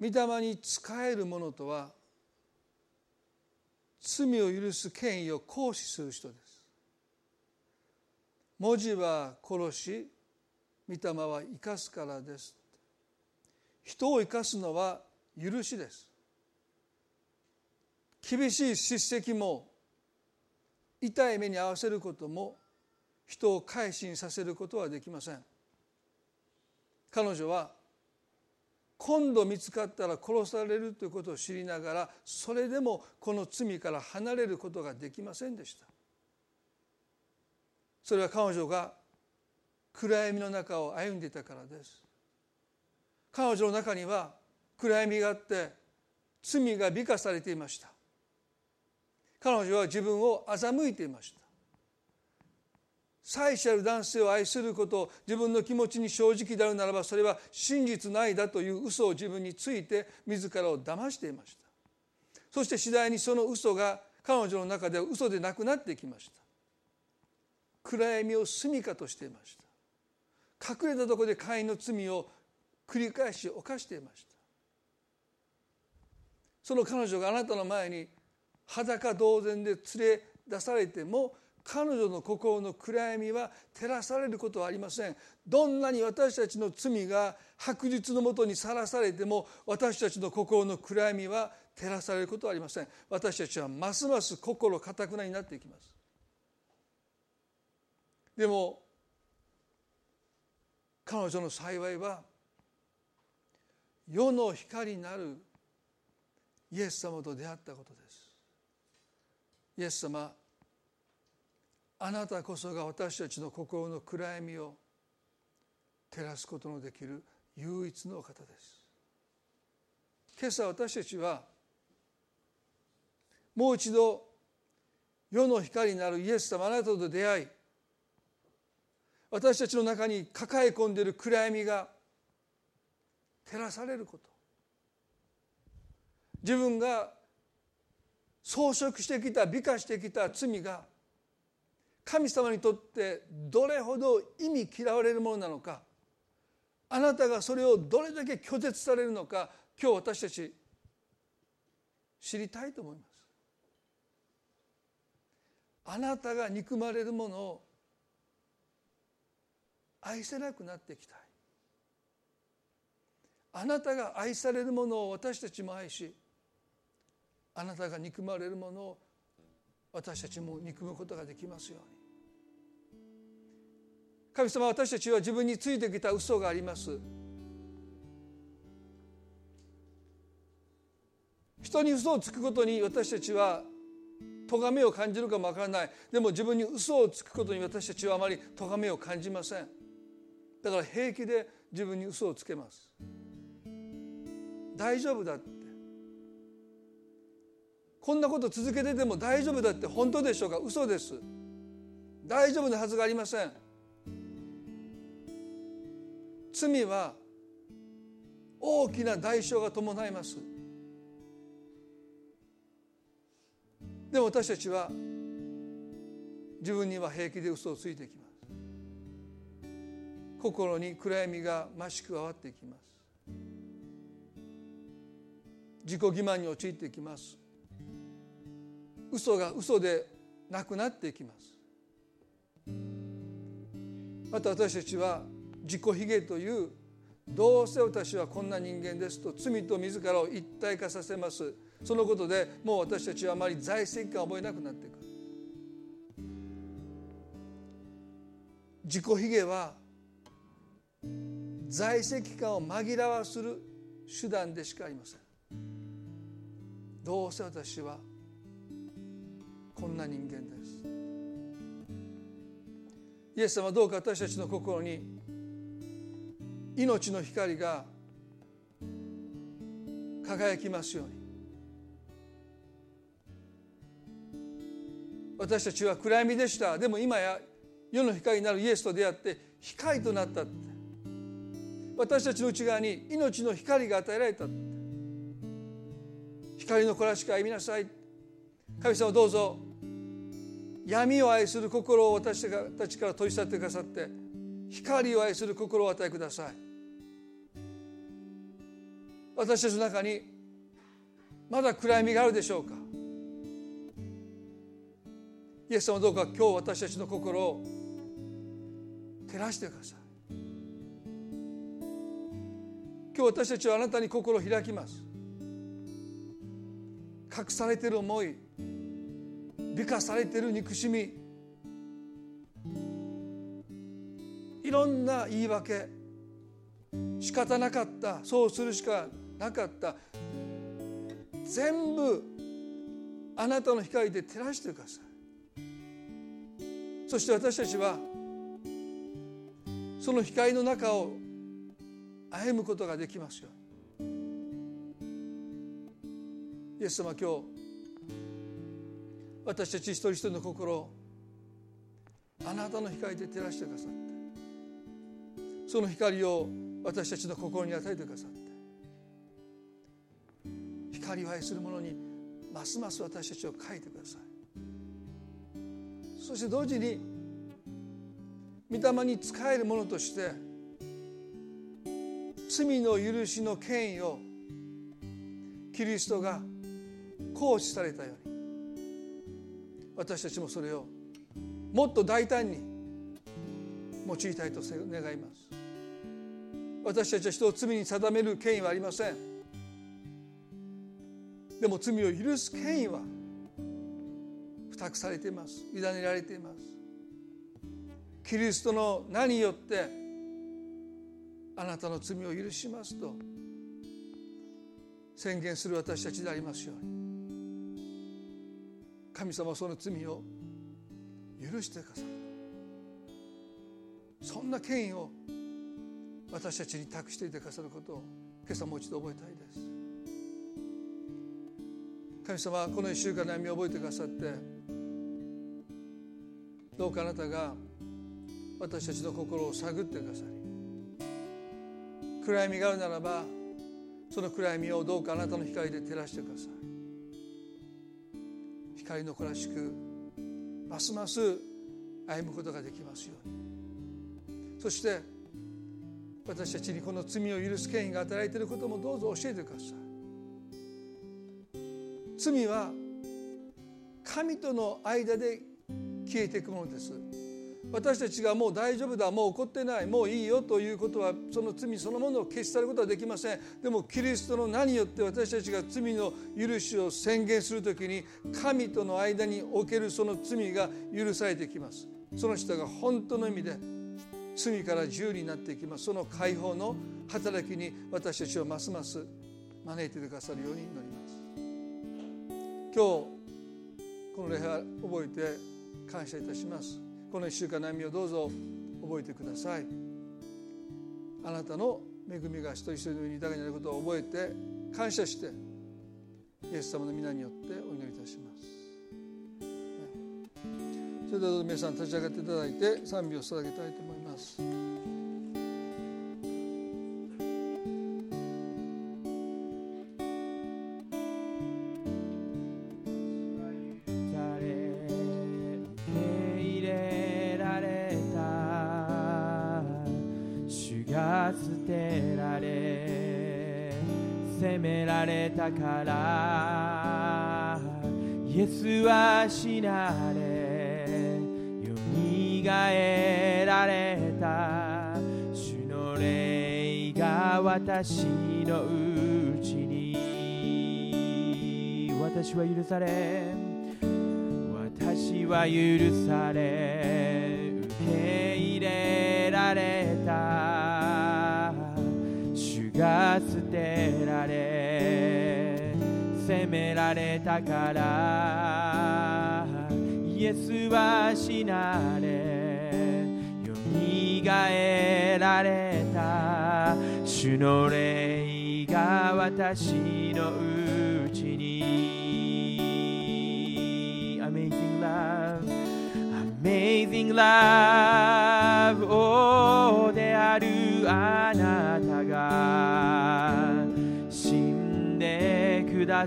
御霊に仕える者とは罪を許す権威を行使する人です。文字は殺し御霊は生かすからです。人を生かすのは許しです。厳しい叱責も痛い目に遭わせることも人を改心させることはできません。彼女は今度見つかったら殺されるということを知りながらそれでもこの罪から離れることができませんでした。それは彼女が暗闇の中を歩んでいたからです。彼女の中には暗闇があって罪が美化されていました。彼女は自分を欺いていました。妻子ある男性を愛すること自分の気持ちに正直であるならばそれは真実ないだという嘘を自分について自らを騙していました。そして次第にその嘘が彼女の中では嘘でなくなってきました。暗闇を住みかとしていました。隠れたとこで会員の罪を繰り返し犯していました。その彼女があなたの前に裸同然で連れ出されても彼女の心の暗闇は照らされることはありません。どんなに私たちの罪が白日のもとにさらされても私たちの心の暗闇は照らされることはありません。私たちはますます心かたくなになっていきます。でも彼女の幸いは世の光なるイエス様と出会ったことです。イエス様あなたこそが私たちの心の暗闇を照らすことのできる唯一の方です。今朝私たちはもう一度世の光になるイエス様あなたと出会い私たちの中に抱え込んでいる暗闇が照らされること。自分が装飾してきた美化してきた罪が神様にとってどれほど意味嫌われるものなのかあなたがそれをどれだけ拒絶されるのか今日私たち知りたいと思います。あなたが憎まれるものを愛せなくなっていきたい。あなたが愛されるものを私たちも愛しあなたが憎まれるものを私たちも憎むことができますように。神様私たちは自分についてきた嘘があります。人に嘘をつくことに私たちは咎めを感じるかもわからない。でも自分に嘘をつくことに私たちはあまり咎めを感じません。だから平気で自分に嘘をつけます。大丈夫だって。こんなこと続けてても大丈夫だって本当でしょうか？嘘です。大丈夫なはずがありません。罪は大きな代償が伴います。でも私たちは自分には平気で嘘をついてきます。心に暗闇が増し加わっていきます。自己欺瞞に陥っていきます。嘘が嘘でなくなっていきます。また私たちは自己卑下というどうせ私はこんな人間ですと罪と自らを一体化させます。そのことでもう私たちはあまり在籍感を覚えなくなっていく。自己卑下は在籍感を紛らわする手段でしかありません。どうせ私はこんな人間です。イエス様はどうか私たちの心に命の光が輝きますように。私たちは暗闇でした。でも今や世の光になるイエスと出会って光となった。って私たちの内側に命の光が与えられた。光の子らしく歩みなさい。神様どうぞ闇を愛する心を私たちから取り去ってくださって光を愛する心を与えください。私たちの中にまだ暗闇があるでしょうか？イエス様どうか今日私たちの心を照らしてください。今日私たちはあなたに心を開きます。隠されている思い美化されている憎しみいろんな言い訳仕方なかったそうするしかなかった。全部あなたの光で照らしてください。そして私たちはその光の中を歩むことができますよイエス様今日私たち一人一人の心をあなたの光で照らしてくださってその光を私たちの心に与えてくださって光を愛する者にますます私たちを書いてください。そして同時に御霊に仕える者として罪の許しの権威をキリストが行使されたように私たちもそれをもっと大胆に用いたいと願います。私たちは人を罪に定める権威はありません。でも罪を許す権威は付託されています。委ねられています。キリストの名によってあなたの罪を許しますと宣言する私たちでありますように。神様はその罪を許してくださる。そんな権威を私たちに託していてくださることを今朝もう一度覚えたいです。神様はこの1週間の歩みを覚えてくださってどうかあなたが私たちの心を探ってくださり暗闇があるならばその暗闇をどうかあなたの光で照らしてください光の子らしくますます歩むことができますように。そして私たちにこの罪を許す権威が与えられていることもどうぞ教えてください。罪は神との間で消えていくものです。私たちがもう大丈夫だもう怒ってないもういいよということはその罪そのものを消し去ることはできません。でもキリストの名によって私たちが罪の許しを宣言する時に神との間におけるその罪が許されてきます。その人が本当の意味で罪から自由になっていきます。その解放の働きに私たちをますます招いてくださるように祈ります。今日この礼拝覚えて感謝いたします。この1週間の歩みをどうぞ覚えてください。あなたの恵みが一人一人の上に豊かになることを覚えて感謝してイエス様の皆によってお祈りいたします。それでは皆さん立ち上がっていただいて賛美を捧げたいと思います。たからイエスは死なれよみがえられた。主の霊が私のうちに。私は許され私は許され受け入れられた。主がめられたから。イエスは死なれよみがえられた。主の霊が私のうちに。Amazing love Amazing love 王であるあア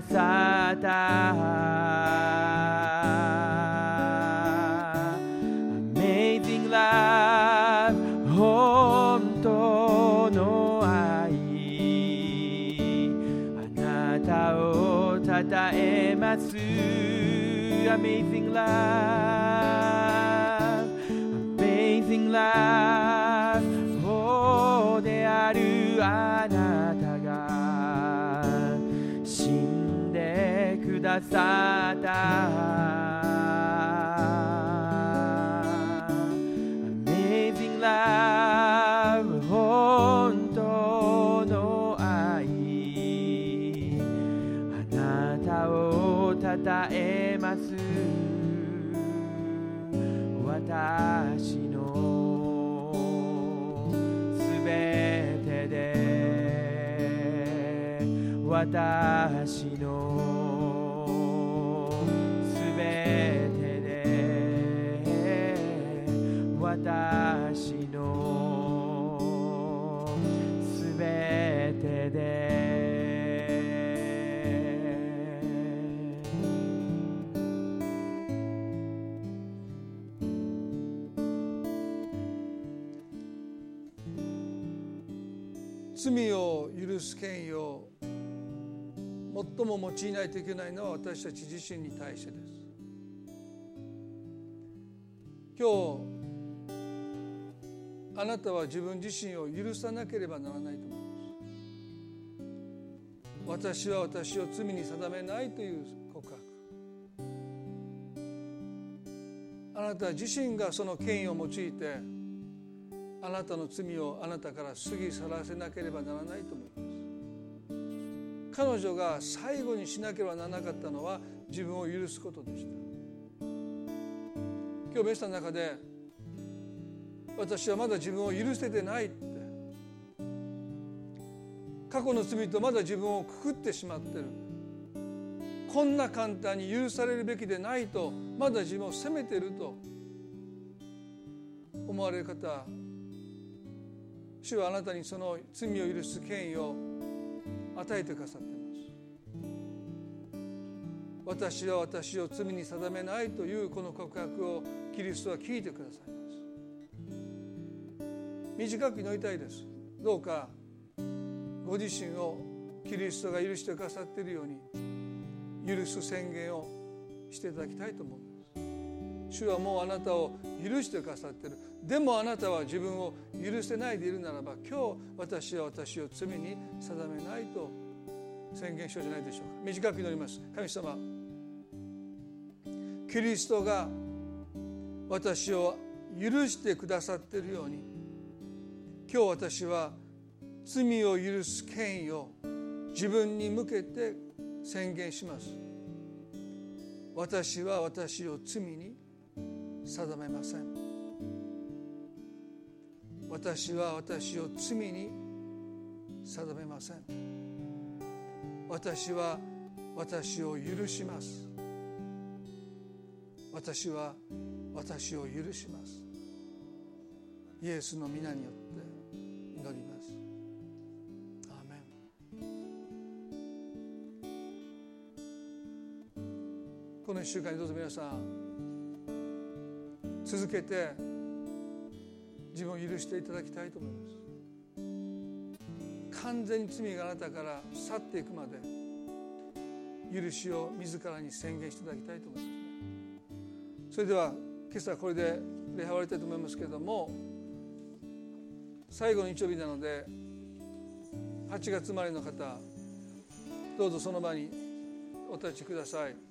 メイジングラブ本当の愛。あなたをたたえます。アメイジンラブアメイジングラブ王であるあなた。でくださった Amazing love 本当の愛。あなたをたたえます。私のすべてで。私の罪を許す権威を最も用いないといけないのは私たち自身に対してです。今日あなたは自分自身を許さなければならないと思います。私は私を罪に定めないという告白。あなた自身がその権威を用いてあなたの罪をあなたから過ぎ去らせなければならないと思います彼女が最後にしなければならなかったのは自分を許すことでした。今日メッサの中で私はまだ自分を許せてないって。過去の罪とまだ自分をくくってしまってる。こんな簡単に許されるべきでないとまだ自分を責めてると思われる方主はあなたにその罪を許す権威を与えてくださっています。私は私を罪に定めないというこの告白をキリストは聞いてくださいます。短く祈りたいです。どうかご自身をキリストが許してくださっているように許す宣言をしていただきたいと思います主はもうあなたを許してくださってる。でもあなたは自分を許せないでいるならば今日私は私を罪に定めないと宣言しようじゃないでしょうか。短く祈ります。神様キリストが私を許してくださっているように今日私は罪を許す権威を自分に向けて宣言します。私は私を罪に定めません。私は私を罪に定めません。私は私を許します。私は私を許します。イエスの皆によって祈ります。アーメン。この1週間にどうぞ皆さん続けて自分を許していただきたいと思います。完全に罪があなたから去っていくまで許しを自らに宣言していただきたいと思います。それでは今朝これで礼拝終わりたいと思いますけれども最後の日曜日なので8月生まれの方どうぞその場にお立ちください。